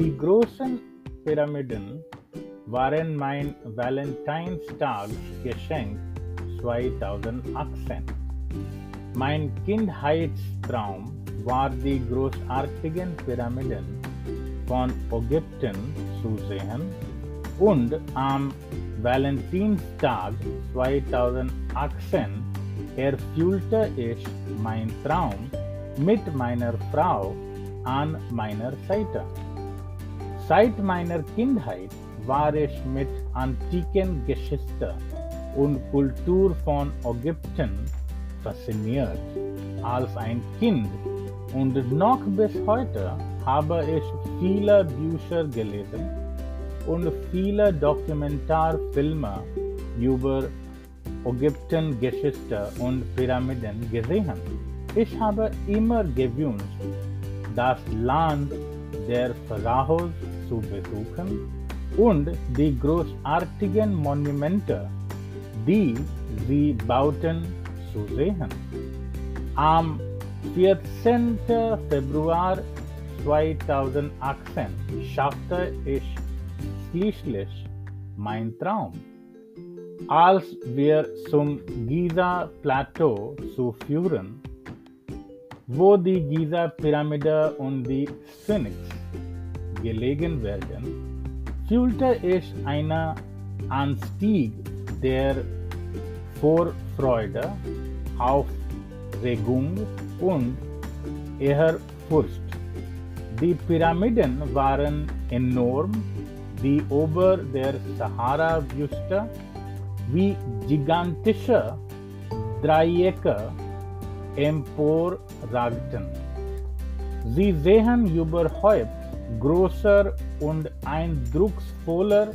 Die großen Pyramiden waren mein Valentinstagsgeschenk 2018. Mein Kindheitstraum war die großartigen Pyramiden von Ägypten zu sehen und am Valentinstag 2018 erfüllte ich meinen Traum mit meiner Frau an meiner Seite. Seit meiner Kindheit war ich mit antiken Geschichte und Kultur von Ägypten fasziniert. Als ein Kind und noch bis heute habe ich viele Bücher gelesen und viele Dokumentarfilme über Ägypten-Geschichte und Pyramiden gesehen. Ich habe immer gewünscht, das Land der Pharaos zu besuchen und die großartigen Monumente, die sie bauten, zu sehen. Am 14. Februar 2018 schaffte ich schließlich mein Traum. Als wir zum Giza-Plateau zu führen, wo die Giza-Pyramide und die Sphinx gelegen werden, fühlte ich einen Anstieg der Vorfreude, Aufregung und Ehrfurcht. Die Pyramiden waren enorm, wie über der Sahara-Wüste, wie gigantische Dreiecke emporragten. Sie sehen überhaupt größer und eindrucksvoller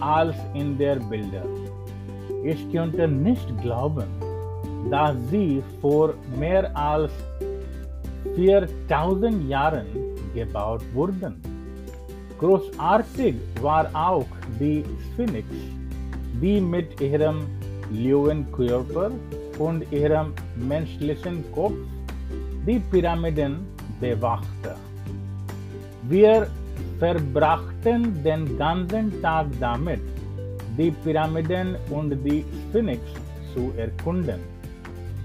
als in der Bilder. Ich konnte nicht glauben, dass sie vor mehr als 4000 Jahren gebaut wurden. Großartig war auch die Sphinx, die mit ihrem Löwenkörper und ihrem menschlichen Kopf die Pyramiden bewachte. Wir verbrachten den ganzen Tag damit, die Pyramiden und die Sphinx zu erkunden.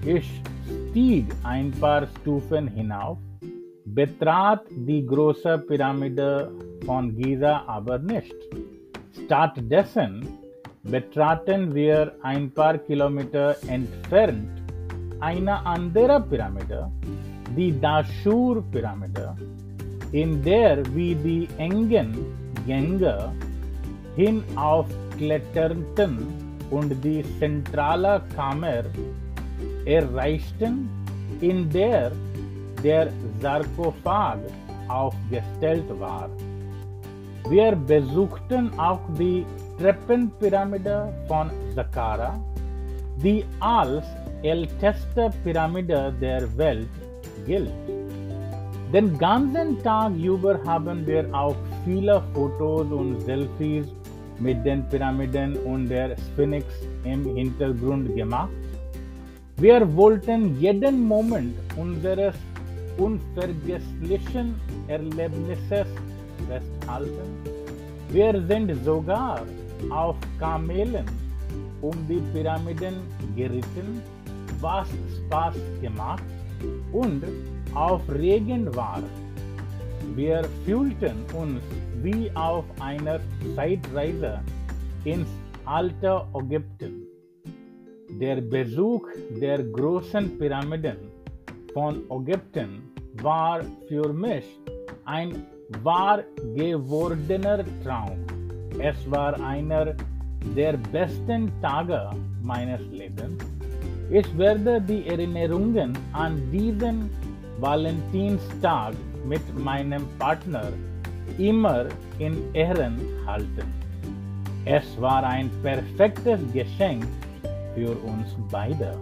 Ich stieg ein paar Stufen hinauf, betrat die große Pyramide von Giza aber nicht. Stattdessen betraten wir ein paar Kilometer entfernt eine andere Pyramide, die Dashur-Pyramide, in der wir die engen Gänge hinaufkletterten und die zentrale Kammer erreichten, in der der Sarkophag aufgestellt war. Wir besuchten auch die Treppenpyramide von Saqqara, die als älteste Pyramide der Welt gilt. Den ganzen Tag über haben wir auch viele Fotos und Selfies mit den Pyramiden und der Sphinx im Hintergrund gemacht. Wir wollten jeden Moment unseres unvergesslichen Erlebnisses festhalten. Wir sind sogar auf Kamelen um die Pyramiden geritten, was Spaß gemacht und aufregend war. Wir fühlten uns wie auf einer Zeitreise ins alte Ägypten. Der Besuch der großen Pyramiden von Ägypten war für mich ein wahr gewordener Traum. Es war einer der besten Tage meines Lebens. Ich werde die Erinnerungen an diesen Valentinstag mit meinem Partner immer in Ehren halten. Es war ein perfektes Geschenk für uns beide.